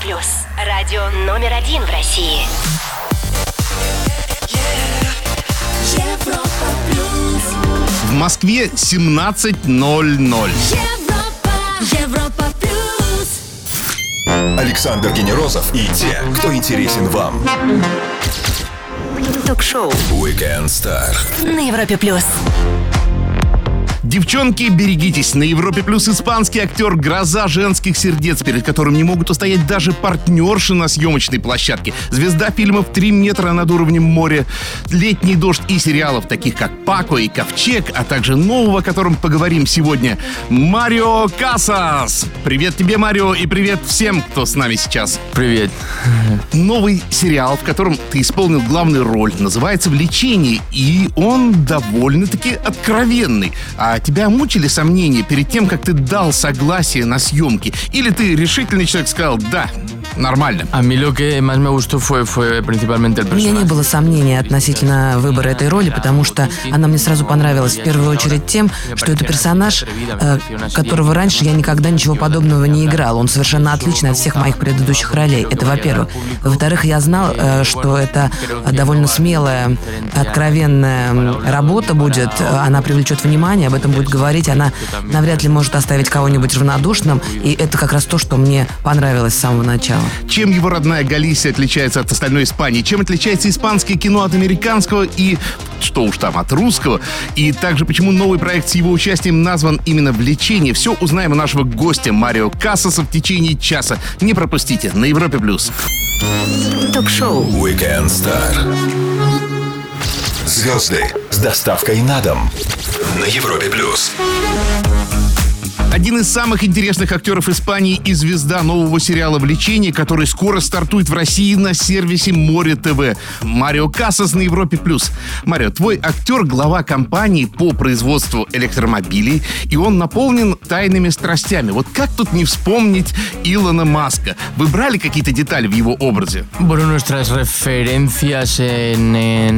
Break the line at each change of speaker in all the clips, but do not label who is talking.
плюс. Радио номер один в России.
Европа плюс.
В Москве 17.00.
Европа, Европа плюс.
Александр Генерозов и те, кто интересен вам.
Ток-шоу
Weekend Star.
на Европе плюс.
Девчонки, берегитесь. На Европе плюс испанский актер «Гроза женских сердец», перед которым не могут устоять даже партнерши на съемочной площадке. Звезда фильмов «Три метра над уровнем моря», «Летний дождь» и сериалов, таких как «Пако» и «Ковчег», а также нового, о котором поговорим сегодня, Марио Касас. Привет тебе, Марио, и привет всем, кто с нами сейчас.
Привет.
Новый сериал, в котором ты исполнил главную роль, называется «Влечение», и он довольно-таки откровенный. А тебя мучили сомнения перед тем, как ты дал согласие на съемки? Или ты решительный человек сказал «да, нормально»?
A mí lo que más me gustó fue, fue principalmente el
У меня не было сомнений относительно выбора этой роли, потому что она мне сразу понравилась в первую очередь тем, что это персонаж, э, которого раньше я никогда ничего подобного не играл. Он совершенно отличный от всех моих предыдущих ролей. Это во-первых. Во-вторых, я знал, э, что это довольно смелая, откровенная работа будет. Она привлечет внимание, об этом будет говорить. Она навряд ли может оставить кого-нибудь равнодушным. И это как раз то, что мне понравилось с самого начала.
Чем его родная Галисия отличается от остальной Испании? Чем отличается испанское кино от американского и, что уж там, от русского? И также, почему новый проект с его участием назван именно «Влечение»? Все узнаем у нашего гостя Марио Кассаса в течение часа. Не пропустите на Европе+. плюс.
Ток-шоу
Weekend Star. Звезды с доставкой на дом на Европе плюс.
Один из самых интересных актеров Испании и звезда нового сериала «Влечение», который скоро стартует в России на сервисе Море ТВ. Марио Кассас на Европе+. плюс. Марио, твой актер – глава компании по производству электромобилей, и он наполнен тайными страстями. Вот как тут не вспомнить Илона Маска? Вы брали какие-то детали в его образе?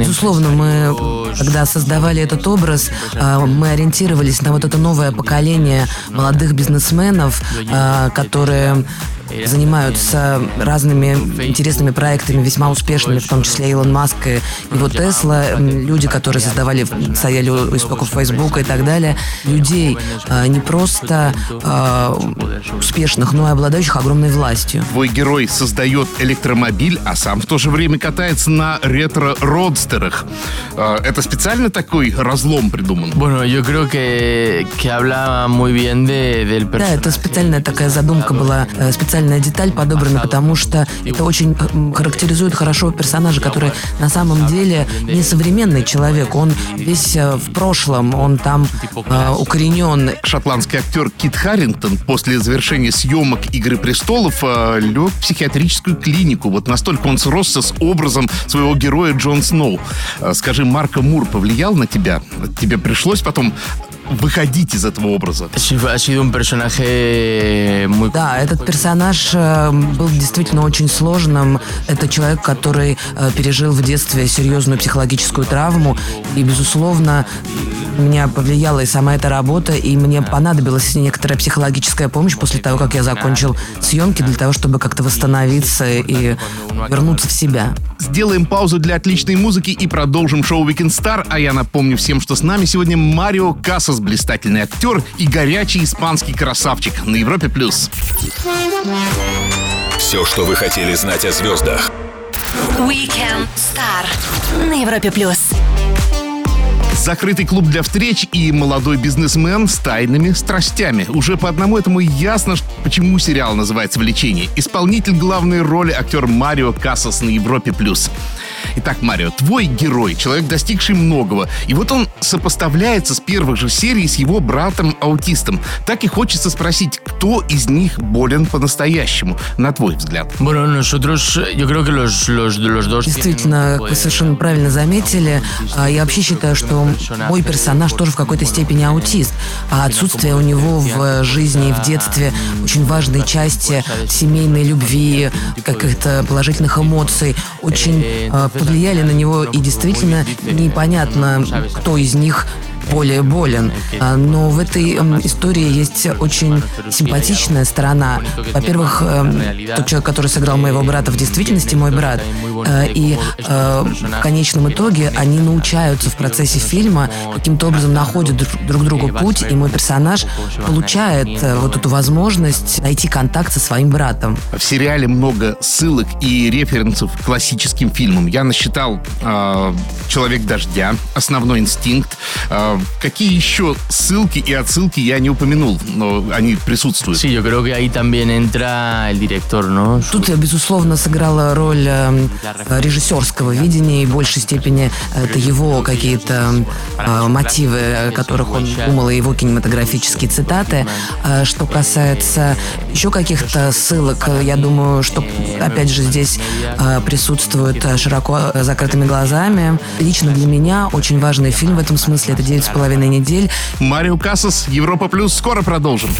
Безусловно, мы, когда создавали этот образ, мы ориентировались на вот это новое поколение молодых бизнесменов, а, которые занимаются разными интересными проектами, весьма успешными, в том числе Илон Маск и его Тесла, люди, которые создавали, стояли у истоков Фейсбука и так далее, людей а, не просто а, успешных, но и обладающих огромной властью.
Твой герой создает электромобиль, а сам в то же время катается на ретро-родстерах. А, Это специально такой разлом придуман?
Bueno, yo creo que, que habla muy bien de, del
Да, это специальная такая задумка была, э, специальная деталь подобрана, потому что это очень э, характеризует хорошо персонажа, который на самом деле не современный человек, он весь э, в прошлом, он там э, укоренен.
Шотландский актер Кит Харрингтон после завершения съемок «Игры престолов» э, лег в психиатрическую клинику. Вот настолько он сросся с образом своего героя Джон Сноу. Э, Скажи, Марко Мур повлиял на тебя? Тебе пришлось потом выходить из этого образа?
Muy...
Да, этот персонаж э, был действительно очень сложным. Это человек, который э, пережил в детстве серьезную психологическую травму. И, безусловно, меня повлияла и сама эта работа, и мне понадобилась некоторая психологическая помощь после того, как я закончил съемки, для того, чтобы как-то восстановиться и вернуться в себя.
Сделаем паузу для отличной музыки и продолжим шоу Weekend Star. А я напомню всем, что с нами сегодня Марио Кассас, блистательный актер и горячий испанский красавчик на Европе+. плюс.
Все, что вы хотели знать о звездах.
Weekend Star на Европе плюс.
Закрытый клуб для встреч и молодой бизнесмен с тайными страстями. Уже по одному этому ясно, почему сериал называется «Влечение». Исполнитель главной роли актер Марио Кассас на Европе+. плюс. Итак, Марио, твой герой, человек, достигший многого. И вот он сопоставляется с первых же серий с его братом-аутистом. Так и хочется спросить, кто из них болен по-настоящему, на твой взгляд?
Действительно, как вы совершенно правильно заметили, а, я вообще считаю, что мой персонаж тоже в какой-то степени аутист. А отсутствие у него в жизни и в детстве очень важной части семейной любви, каких-то положительных эмоций, очень повлияли на него, и действительно непонятно, кто из них более болен. А, Но в этой истории есть очень симпатичная сторона. Во-первых, эм, тот человек, который сыграл моего брата, в действительности мой брат. Э, И э, в конечном итоге они научаются в процессе фильма, каким-то образом находят друг- друг другу путь, и мой персонаж получает э, вот эту возможность найти контакт со своим братом.
В сериале много ссылок и референсов к классическим фильмам. Я насчитал э, «Человек дождя», «Основной инстинкт». Э, какие еще ссылки и отсылки я не упомянул, но они присутствуют.
Sí, yo creo que ahí también entra el director, ¿no?
Тут, э, безусловно, сыграла роль э, режиссерского видения, и в большей степени это его какие-то э, мотивы, о которых он думал, и его кинематографические цитаты. Что касается еще каких-то ссылок, э, я думаю, что, опять же, здесь э, присутствует э, широко э, закрытыми глазами. Лично для меня очень важный фильм в этом смысле — это «Девять с половиной недель».
Марио Кассас, Европа Плюс. Скоро продолжим.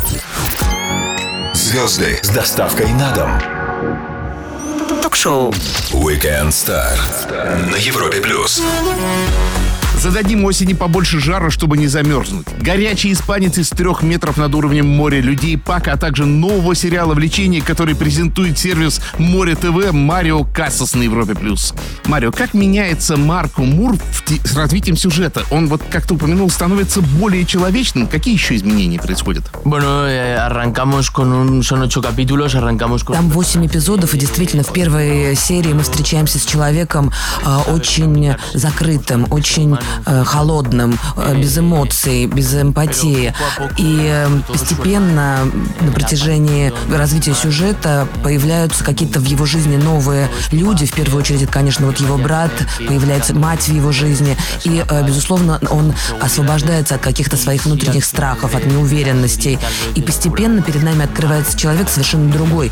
Звезды с доставкой на дом.
Ток-шоу.
Weekend Star на Европе плюс.
Зададим осени побольше жара, чтобы не замерзнуть. Горячий испанец из трех метров над уровнем моря людей Пака, а также нового сериала «Влечение», который презентует сервис Море ТВ Марио Кассас на Европе+. плюс. Марио, как меняется Марко Мур с развитием сюжета? Он, вот как ты упомянул, становится более человечным. Какие еще изменения происходят?
Eh.
Там 8 эпизодов, и действительно в первой серии мы встречаемся с человеком э, очень закрытым, очень э, холодным, э, без эмоций, без эмпатии. И э, постепенно на протяжении развития сюжета появляются какие-то в его жизни новые люди. В первую очередь, это, конечно, вот его брат, появляется мать в его жизни. И, э, безусловно, он освобождается от каких-то своих внутренних страхов, от неуверенностей. И постепенно перед нами открывается человек совершенно другой.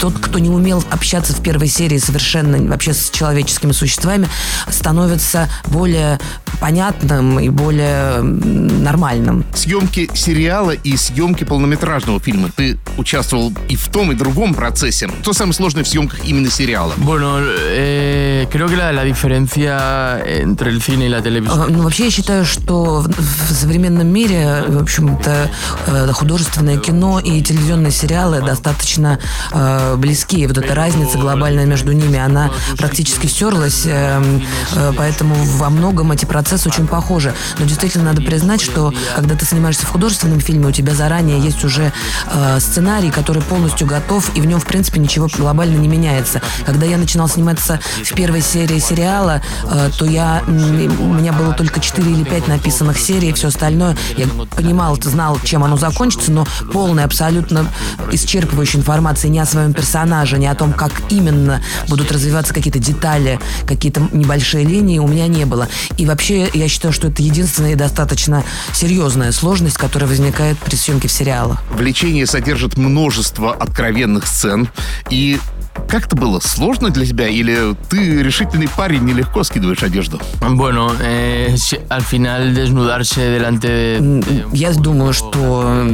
Тот, кто не умел общаться в первой серии совершенно вообще с человеческими существами, становится более понятным и более нормальным.
Съемки сериала и съемки полнометражного фильма. Ты участвовал и в том, и другом процессе. Что самое сложное в съемках именно сериала?
Bueno, eh, creo que la, la diferencia entre el cine y la televisión...
Ну, вообще, я считаю, что в, в современном мире, в общем-то, э, художественное кино и телевизионные сериалы достаточно э, близки. И вот эта разница глобальная между ними, она практически стерлась, э, э, поэтому во многом эти процессы очень похожи. Но действительно надо признать, что когда ты снимаешься в художественном фильме, у тебя заранее есть уже э, сценарий, который полностью готов, и в нем, в принципе, ничего глобально не меняется. Когда я начинал сниматься в первой серии сериала, э, то я, у меня было только 4 или 5 написанных серий, все остальное я понимал, знал, чем оно закончится, но полной, абсолютно исчерпывающей информации ни о своем персонаже, ни о том, как именно будут развиваться какие-то детали, какие-то небольшие линии у меня не было. И вообще, я считаю, что это единственная и достаточно серьезная сложность, которая возникает при съемке в сериалах.
Влечение содержит множество откровенных сцен. И как это было? Сложно для тебя? Или ты решительный парень, нелегко скидываешь одежду?
Bueno, eh, al final desnudarse delante de...
Я думаю, что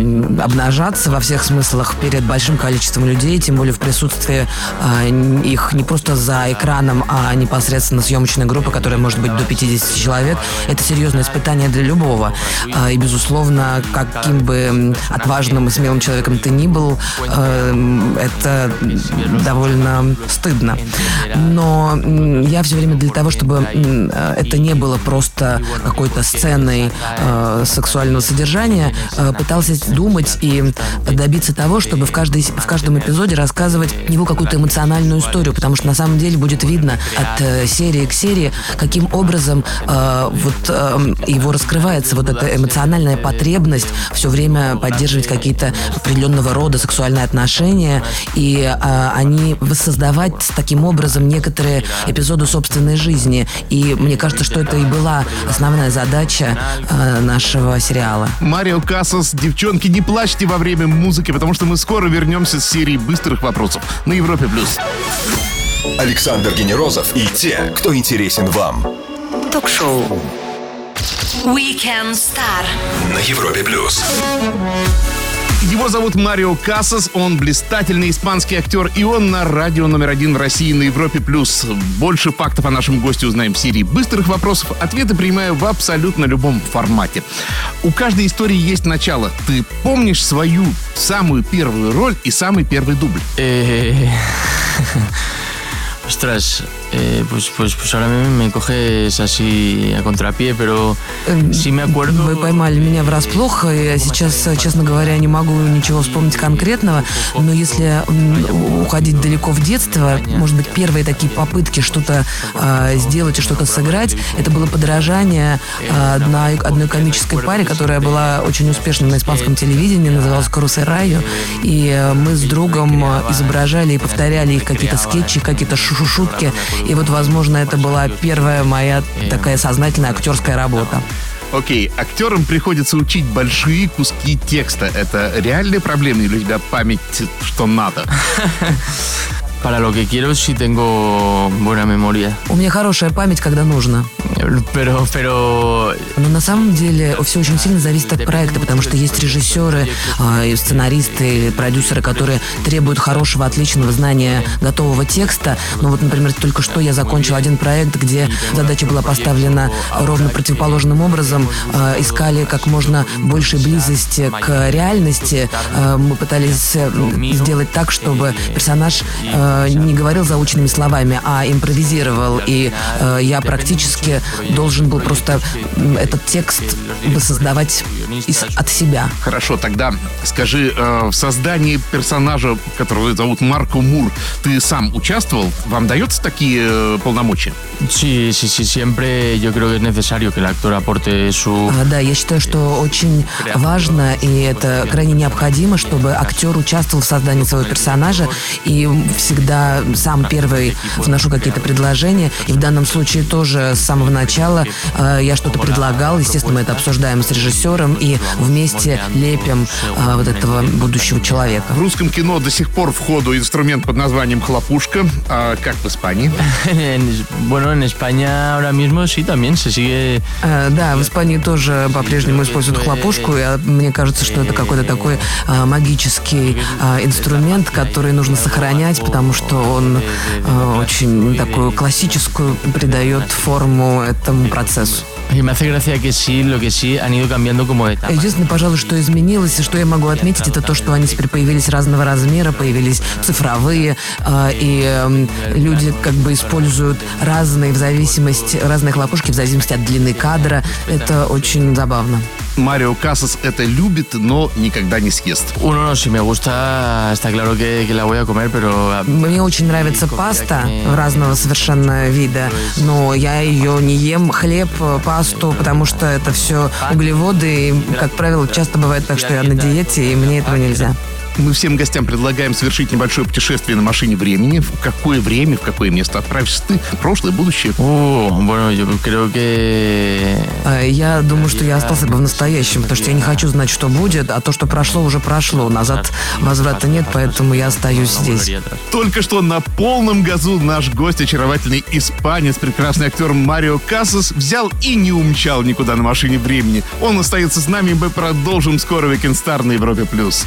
обнажаться во всех смыслах перед большим количеством людей, тем более в присутствии н- их не просто за экраном, а непосредственно съемочной группы, которая может быть до 50 человек, это серьезное испытание для любого. А, И, безусловно, каким бы отважным и смелым человеком ты ни был, эм, это довольно стыдно. Но я все время для того, чтобы э, это не было просто какой-то сценой э, сексуального содержания, э, пытался думать и добиться того, чтобы в, каждой, в каждом эпизоде рассказывать него какую-то эмоциональную историю, потому что на самом деле будет видно от э, серии к серии, каким образом э, вот э, его раскрывается вот эта эмоциональная потребность все время поддерживать какие-то определенного рода сексуальные отношения, и э, они воссоздавать таким образом некоторые эпизоды собственной жизни. И мне кажется, что это и была основная задача э, нашего сериала.
Марио Кассас, девчонки, не плачьте во время музыки, потому что мы скоро вернемся с серией быстрых вопросов на Европе+. плюс.
Александр Генерозов и те, кто интересен вам
Ток-шоу. Weekend Star.
на Европе плюс.
Его зовут Марио Кассас, он блистательный испанский актер, и он на радио номер один в России на Европе+. плюс. Больше фактов о нашем госте узнаем в серии быстрых вопросов. Ответы принимаю в абсолютно любом формате. У каждой истории есть начало. Ты помнишь свою самую первую роль и самый первый дубль?
Ostras, eh, pues, pues, pues ahora me, me coges así a contrapié, pero sí me acuerdo.
Вы поймали меня врасплох. и Я сейчас, честно говоря, не могу ничего вспомнить конкретного. Но если уходить далеко в детство, может быть, первые такие попытки что-то а, сделать и что-то сыграть, это было подражание а, одной, одной комической паре, которая была очень успешна на испанском телевидении, называлась «Карусель Райо». И э, мы с другом э, изображали и повторяли их какие-то скетчи, какие-то шу- шутки. И вот, возможно, это была первая моя такая сознательная актерская работа.
Окей, актерам приходится учить большие куски текста. Это реальная проблема или у тебя память что надо?
Para lo que quiero sí tengo buena memoria.
У меня хорошая память, когда нужно.
Pero, pero
Но на самом деле все очень сильно зависит от проекта, потому что есть режиссеры, и сценаристы, и продюсеры, которые требуют хорошего, отличного знания готового текста. Ну вот, например, только что я закончил один проект, где задача была поставлена ровно противоположным образом. А, Искали как можно большей близости к реальности. А, Мы пытались э, сделать так, чтобы персонаж э, не говорил заученными словами, а импровизировал. И э, я практически должен был просто этот текст воссоздавать из- от себя.
Хорошо, тогда скажи, э, в создании персонажа, которого зовут Марко Мур, ты сам участвовал? Вам дается такие э, полномочия?
sí, sí, sí, siempre yo creo que es necesario que el actor aporte su...
А, Да, я считаю, что очень важно и это крайне необходимо, чтобы актер участвовал в создании своего персонажа и всегда сам первый вношу какие-то предложения. И в данном случае тоже с самого начала э, я что-то предлагал. Естественно, мы это обсуждаем с режиссером и вместе лепим э, вот этого будущего человека.
В русском кино до сих пор в ходу инструмент под названием хлопушка. А как в Испании?
En- bueno, en España ahora mismo sí también se sigue...
Э, Да, в Испании тоже по-прежнему используют хлопушку. и, а, мне кажется, что это какой-то такой а, магический а, инструмент, который нужно сохранять, потому что он а, очень такую классическую придает форму этому процессу.
Y me hace gracia que sí, lo que sí han ido cambiando como de tamaño.
Единственное, пожалуй, что изменилось, и что я могу отметить, это то, что они теперь появились разного размера, появились цифровые, а, и эм, люди как бы используют разные в зависимости, разные хлопушки в зависимости от длины кадра. Это очень забавно.
Марио Кассас это любит, но никогда не съест.
Uno no, si me gusta, está claro que, que la voy a comer, pero...
Мне очень нравится паста разного совершенно вида, но я ее не ем, хлеб, пасту, потому что это все углеводы, и, как правило, часто бывает так, что я на диете, и мне этого нельзя.
Мы всем гостям предлагаем совершить небольшое путешествие на машине времени. В какое время, в какое место отправишься ты? Прошлое, будущее?
Creo que...
А, Я думаю, что я остался бы в настоящем, потому что я не хочу знать, что будет, а то, что прошло, уже прошло. Назад возврата нет, поэтому я остаюсь здесь.
Только что на полном газу наш гость, очаровательный испанец, прекрасный актер Марио Кассас, взял и не умчал никуда на машине времени. Он остается с нами, и мы продолжим скоро Weekend Star на Европе+. плюс.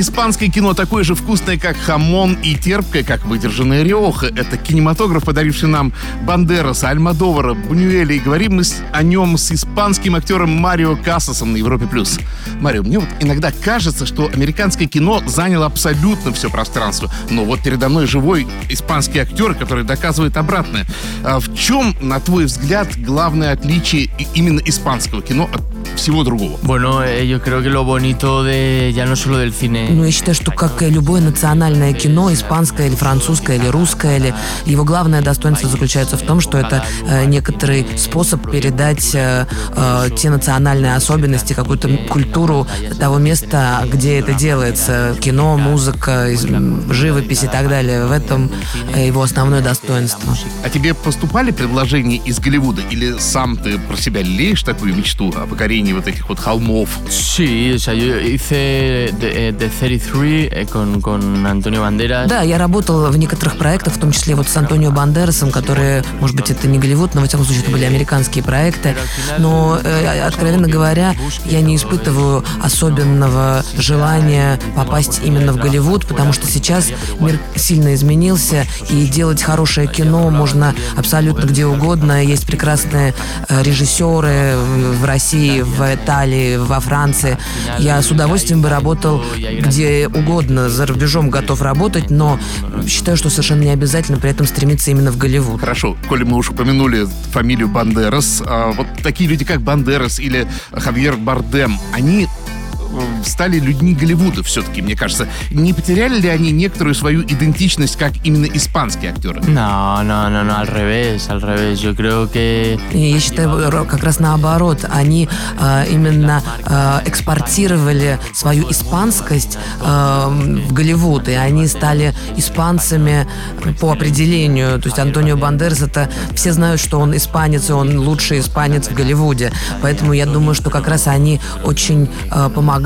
Испанское кино такое же вкусное, как хамон, и терпкое, как выдержанная риоха. Это кинематограф, подаривший нам Бандераса, Альмадовара, Бунюэля. И говорим мы о нем с испанским актером Марио Кассасом на Европе+. плюс. Марио, мне вот иногда кажется, что американское кино заняло абсолютно все пространство. Но вот передо мной живой испанский актер, который доказывает обратное. А в чем, на твой взгляд, главное отличие именно испанского кино от всего другого?
Bueno, eh, yo creo que lo bonito de ya no solo del cine...
Ну, я считаю, что как и любое национальное кино, испанское или французское или русское, или его главное достоинство заключается в том, что это э, некоторый способ передать э, э, те национальные особенности, какую-то культуру того места, где это делается. Кино, музыка, живопись и так далее. В этом э, его основное достоинство.
А тебе поступали предложения из Голливуда? Или сам ты про себя леешь такую мечту о покорении построении вот этих вот холмов.
Sí, o sea, yo hice The, The 33 eh, con, con Antonio Banderas.
Да, я работал в некоторых проектах, в том числе вот с Антонио Бандерасом, которые, может быть, это не Голливуд, но, во всяком случае, это были американские проекты. Но, э, откровенно говоря, я не испытываю особенного желания попасть именно в Голливуд, потому что сейчас мир сильно изменился, и делать хорошее кино можно абсолютно где угодно. Есть прекрасные э, режиссеры в России, в Италии, во Франции. Я с удовольствием бы работал где угодно, за рубежом готов работать, но считаю, что совершенно не обязательно при этом стремиться именно в Голливуд.
Хорошо, коли мы уже упомянули фамилию Бандерас, а вот такие люди, как Бандерас или Хавьер Бардем, они стали людьми Голливуда все-таки, мне кажется. Не потеряли ли они некоторую свою идентичность как именно испанские актеры?
No, no, no, no, al revés, al revés. Yo creo que
Я считаю, ро- как раз наоборот, они э, именно э, экспортировали свою испанскость э, в Голливуд, и они стали испанцами по определению. То есть Антонио Бандерас это все знают, что он испанец, и он лучший испанец в Голливуде. Поэтому я думаю, что как раз они очень э, помогают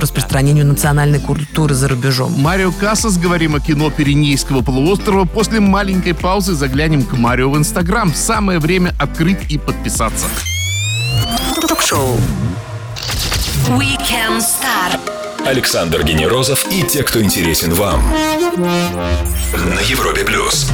распространению национальной культуры за рубежом.
Марио Кассас, говорим о кино Пиренейского полуострова. После маленькой паузы заглянем к Марио в Инстаграм. Самое время открыть и подписаться.
Ток-шоу. Weekend Star.
Александр Генерозов и те, кто интересен вам. На Европе плюс.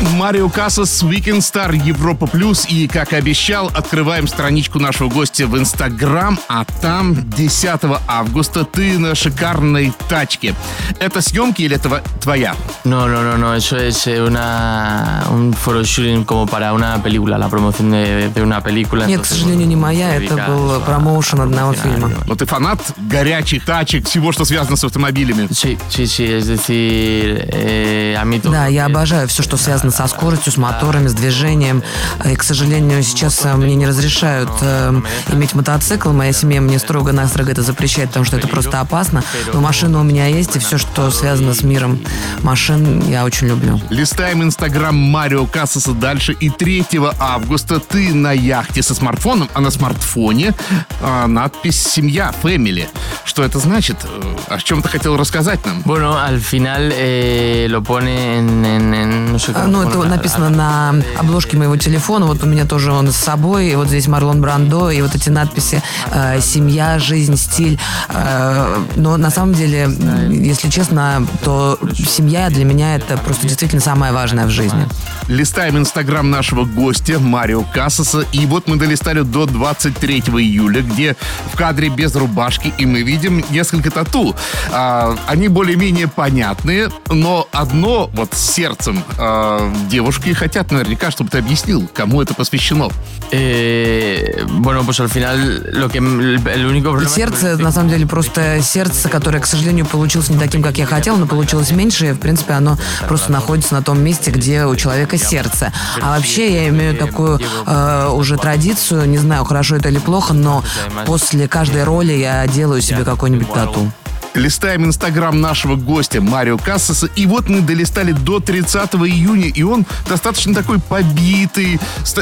Марио Кассас, Weekend Star, Европа Плюс. И, как и обещал, открываем страничку нашего гостя в Инстаграм, а там 10 августа ты на шикарной тачке. Это съемки или это твоя?
No, no, no, no, eso es eh, una, un photo shooting como para una película, la promoción de, de una película.
Нет, к сожалению, не моя, это был промоушен одного фильма.
Но ты фанат горячих тачек, всего, что связано с автомобилями.
Sí, sí, sí, es decir, eh, a mí todo.
Да, я обожаю все, что связано со скоростью, с моторами, с движением. И, к сожалению, сейчас э, мне не разрешают э, иметь мотоцикл. Моя семья мне строго-настрого это запрещает, потому что это просто опасно. Но машина у меня есть, и все, что связано с миром машин, я очень люблю.
Листаем инстаграм Марио Кассаса дальше. И 3 августа ты на яхте со смартфоном, а на смартфоне а, надпись «Семья», «Family». Что это значит? Э, О чем ты хотел рассказать нам?
Bueno, al final eh, lo pone en, en- en- no sé
А,
cómo
Ну, это написано на обложке моего телефона. Вот у меня тоже он с собой. И вот здесь Марлон Брандо. И вот эти надписи э, «Семья», «Жизнь», «Стиль». Э, но на самом деле, если честно, то семья для меня это просто действительно самое важное в жизни.
Листаем инстаграм нашего гостя Марио Кассаса. И вот мы долистали до 23 июля, где в кадре без рубашки, и мы видим несколько тату. А, они более-менее понятные, но одно вот с сердцем а, девушки хотят наверняка, чтобы ты объяснил, кому это посвящено.
Eh, bueno, pues al final lo que el, el único
И
problema
сердце, на самом деле, просто сердце, которое, к сожалению, получилось не таким, как я хотел, но получилось меньше. И, в принципе, оно просто находится на том месте, где у человека сердце. А вообще, я имею такую э, уже традицию, не знаю, хорошо это или плохо, но после каждой роли я делаю себе какой-нибудь тату.
Листаем инстаграм нашего гостя Марио Кассаса, и вот мы долистали до 30 июня, и он достаточно такой побитый,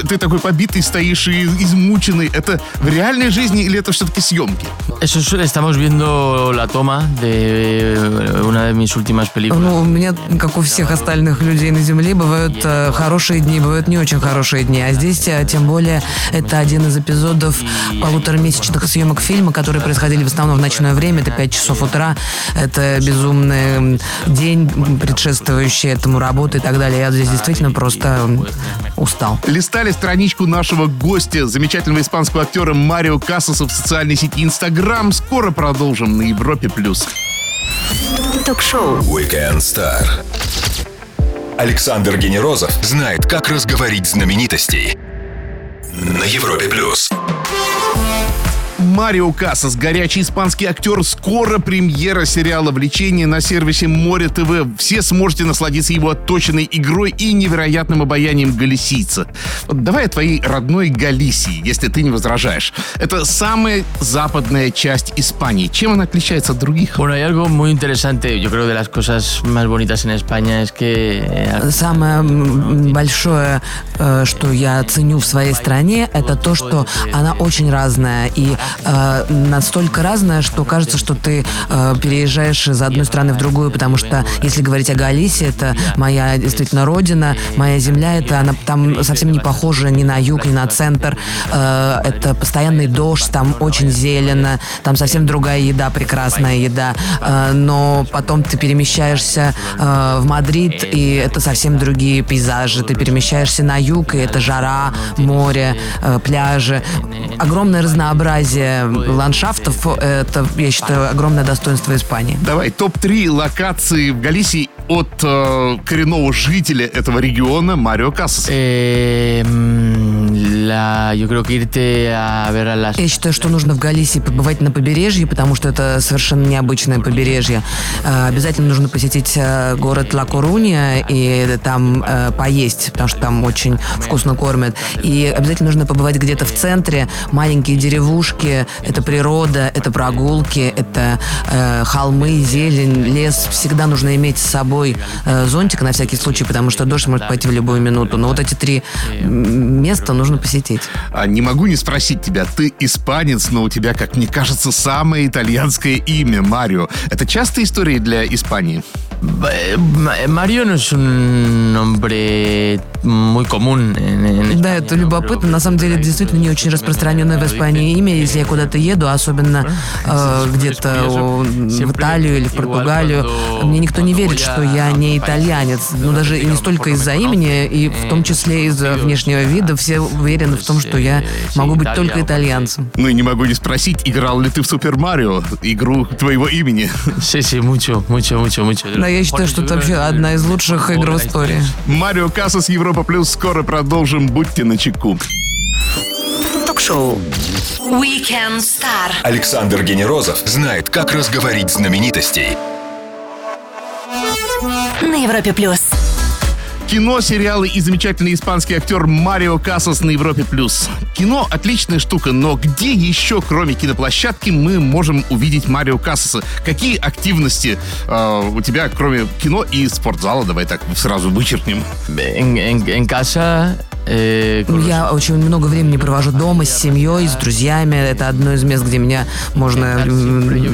ты такой побитый стоишь и измученный. Это в реальной жизни или это все-таки съемки?
Estamos viendo la toma de una de mis últimas películas.
Ну, у меня, как у всех остальных людей на Земле, бывают э, хорошие дни, бывают не очень хорошие дни. А здесь, э, тем более, это один из эпизодов полуторамесячных съемок фильма, которые происходили в основном в ночное время. Это 5 часов утра. Это безумный день, предшествующий этому работы и так далее. Я здесь действительно просто устал.
Листали страничку нашего гостя, замечательного испанского актера Марио Кассаса в социальной сети Инстаграм. Скоро продолжим на Европе+. плюс.
Ток-шоу.
Weekend Star. Александр Генерозов знает, как разговорить знаменитостей. На Европе плюс.
Марио Кассас, горячий испанский актер, скоро премьера сериала «Влечение» на сервисе Море ТВ. Все сможете насладиться его отточенной игрой и невероятным обаянием галисийца. Вот давай о твоей родной Галисии, если ты не возражаешь. Это самая западная часть Испании. Чем она отличается от других?
Bueno, hay algo muy interesante. Yo creo de las cosas más bonitas en España es que eh,
Самое большое, э, что я ценю в своей стране, это то, что она очень разная. И э, настолько разная, что кажется, что ты э, переезжаешь из одной страны в другую, потому что, если говорить о Галисии, это моя действительно родина, моя земля, это она там совсем не похожа ни на юг, ни на центр. Э, это постоянный дождь, там очень зелено, там совсем другая еда, прекрасная еда. Э, но потом ты перемещаешься э, в Мадрид, и это совсем другие пейзажи. Ты перемещаешься на юг, и это жара, море, э, пляжи. Огромное разнообразие ландшафтов. Это, я считаю, огромное достоинство Испании.
Давай, топ-3 локации в Галисии от э, коренного жителя этого региона Марио Кассас.
eh,
Я считаю, что нужно в Галисии побывать на побережье, потому что это совершенно необычное побережье. Э, Обязательно нужно посетить э, город Ла Корунья и там поесть, потому что там очень вкусно кормят. И обязательно нужно побывать где-то в центре. Маленькие деревушки, это природа, это прогулки, это холмы, зелень, лес. Всегда нужно иметь с собой зонтик на всякий случай, потому что дождь может пойти в любую минуту. Но вот эти три места нужно посетить.
А не могу не спросить тебя, ты испанец, но у тебя, как мне кажется, самое итальянское имя Марио. Это частая история для Испании?
Eh, no es un nombre muy común en, en
Да, это любопытно. На самом деле, действительно не очень распространенное в Испании имя. Если я куда-то еду, особенно э, где-то в Италию или в Португалию, мне никто не верит, что я не итальянец. Ну, даже не столько из-за имени, и в том числе из-за внешнего вида. Все уверены в том, что я могу быть только итальянцем.
Ну и не могу не спросить, играл ли ты в Супер Марио, игру твоего имени?
Sí, mucho, mucho, mucho, mucho.
Да, я считаю, что это вообще одна из лучших игр в истории.
Марио Кассас Европа Плюс. Скоро продолжим. Будьте начеку.
Ток-шоу. Weekend Star.
Александр Генерозов знает, как разговорить знаменитостей.
На Европе плюс.
Кино, сериалы и замечательный испанский актер Марио Кассас на Европе+. плюс. Кино — отличная штука, но где еще, кроме киноплощадки, мы можем увидеть Марио Кассаса? Какие активности э, у тебя, кроме кино и спортзала? Давай так сразу вычеркнем.
En, en- en casa. Con los-
Я очень много времени провожу дома с семьей, с друзьями. Это одно из мест, где меня можно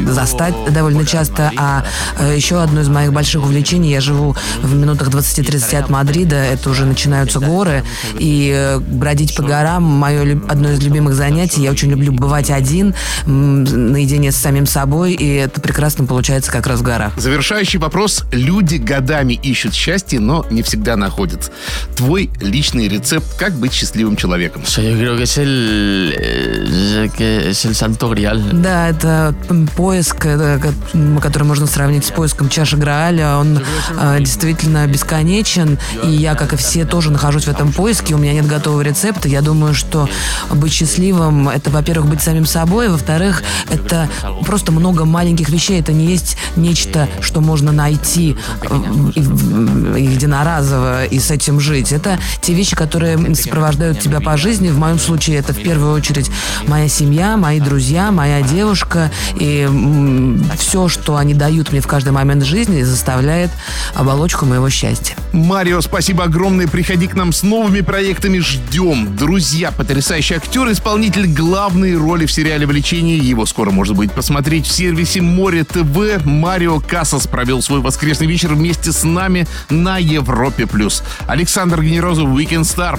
застать довольно часто. А э, еще одно из моих больших увлечений, я живу в минутах 20-30 от Мадрида, это уже начинаются горы. И э, бродить по горам мое одно из любимых занятий. Я очень люблю бывать один, наедине с самим собой, и это прекрасно получается как раз в горах.
Завершающий вопрос. Люди годами ищут счастье, но не всегда находят. Твой личный рецепт, как быть счастливым человеком?
Grial.
Да, это поиск, э, который можно сравнить с поиском чаши Грааля. Он э, действительно бесконечен. И я, как и все, тоже нахожусь в этом поиске. У меня нет готового рецепта. Я думаю, что быть счастливым — это, во-первых, быть самим собой. Во-вторых, это просто много маленьких вещей. Это не есть нечто, что можно найти э, единоразово и с этим жить. Это те вещи, которые сопровождают тебя по жизни. В моем случае это в первую очередь моя семья, мои друзья, моя девушка. И все, что они дают мне в каждый момент жизни, заставляет оболочку моего счастья.
Марио, спасибо огромное. Приходи к нам с новыми проектами. Ждем. Друзья, потрясающий актер, исполнитель главной роли в сериале «Влечение». Его скоро можно будет посмотреть в сервисе Море ТВ. Марио Кассас провел свой воскресный вечер вместе с нами на Европе+. плюс. Александр Генерозов, Weekend Star.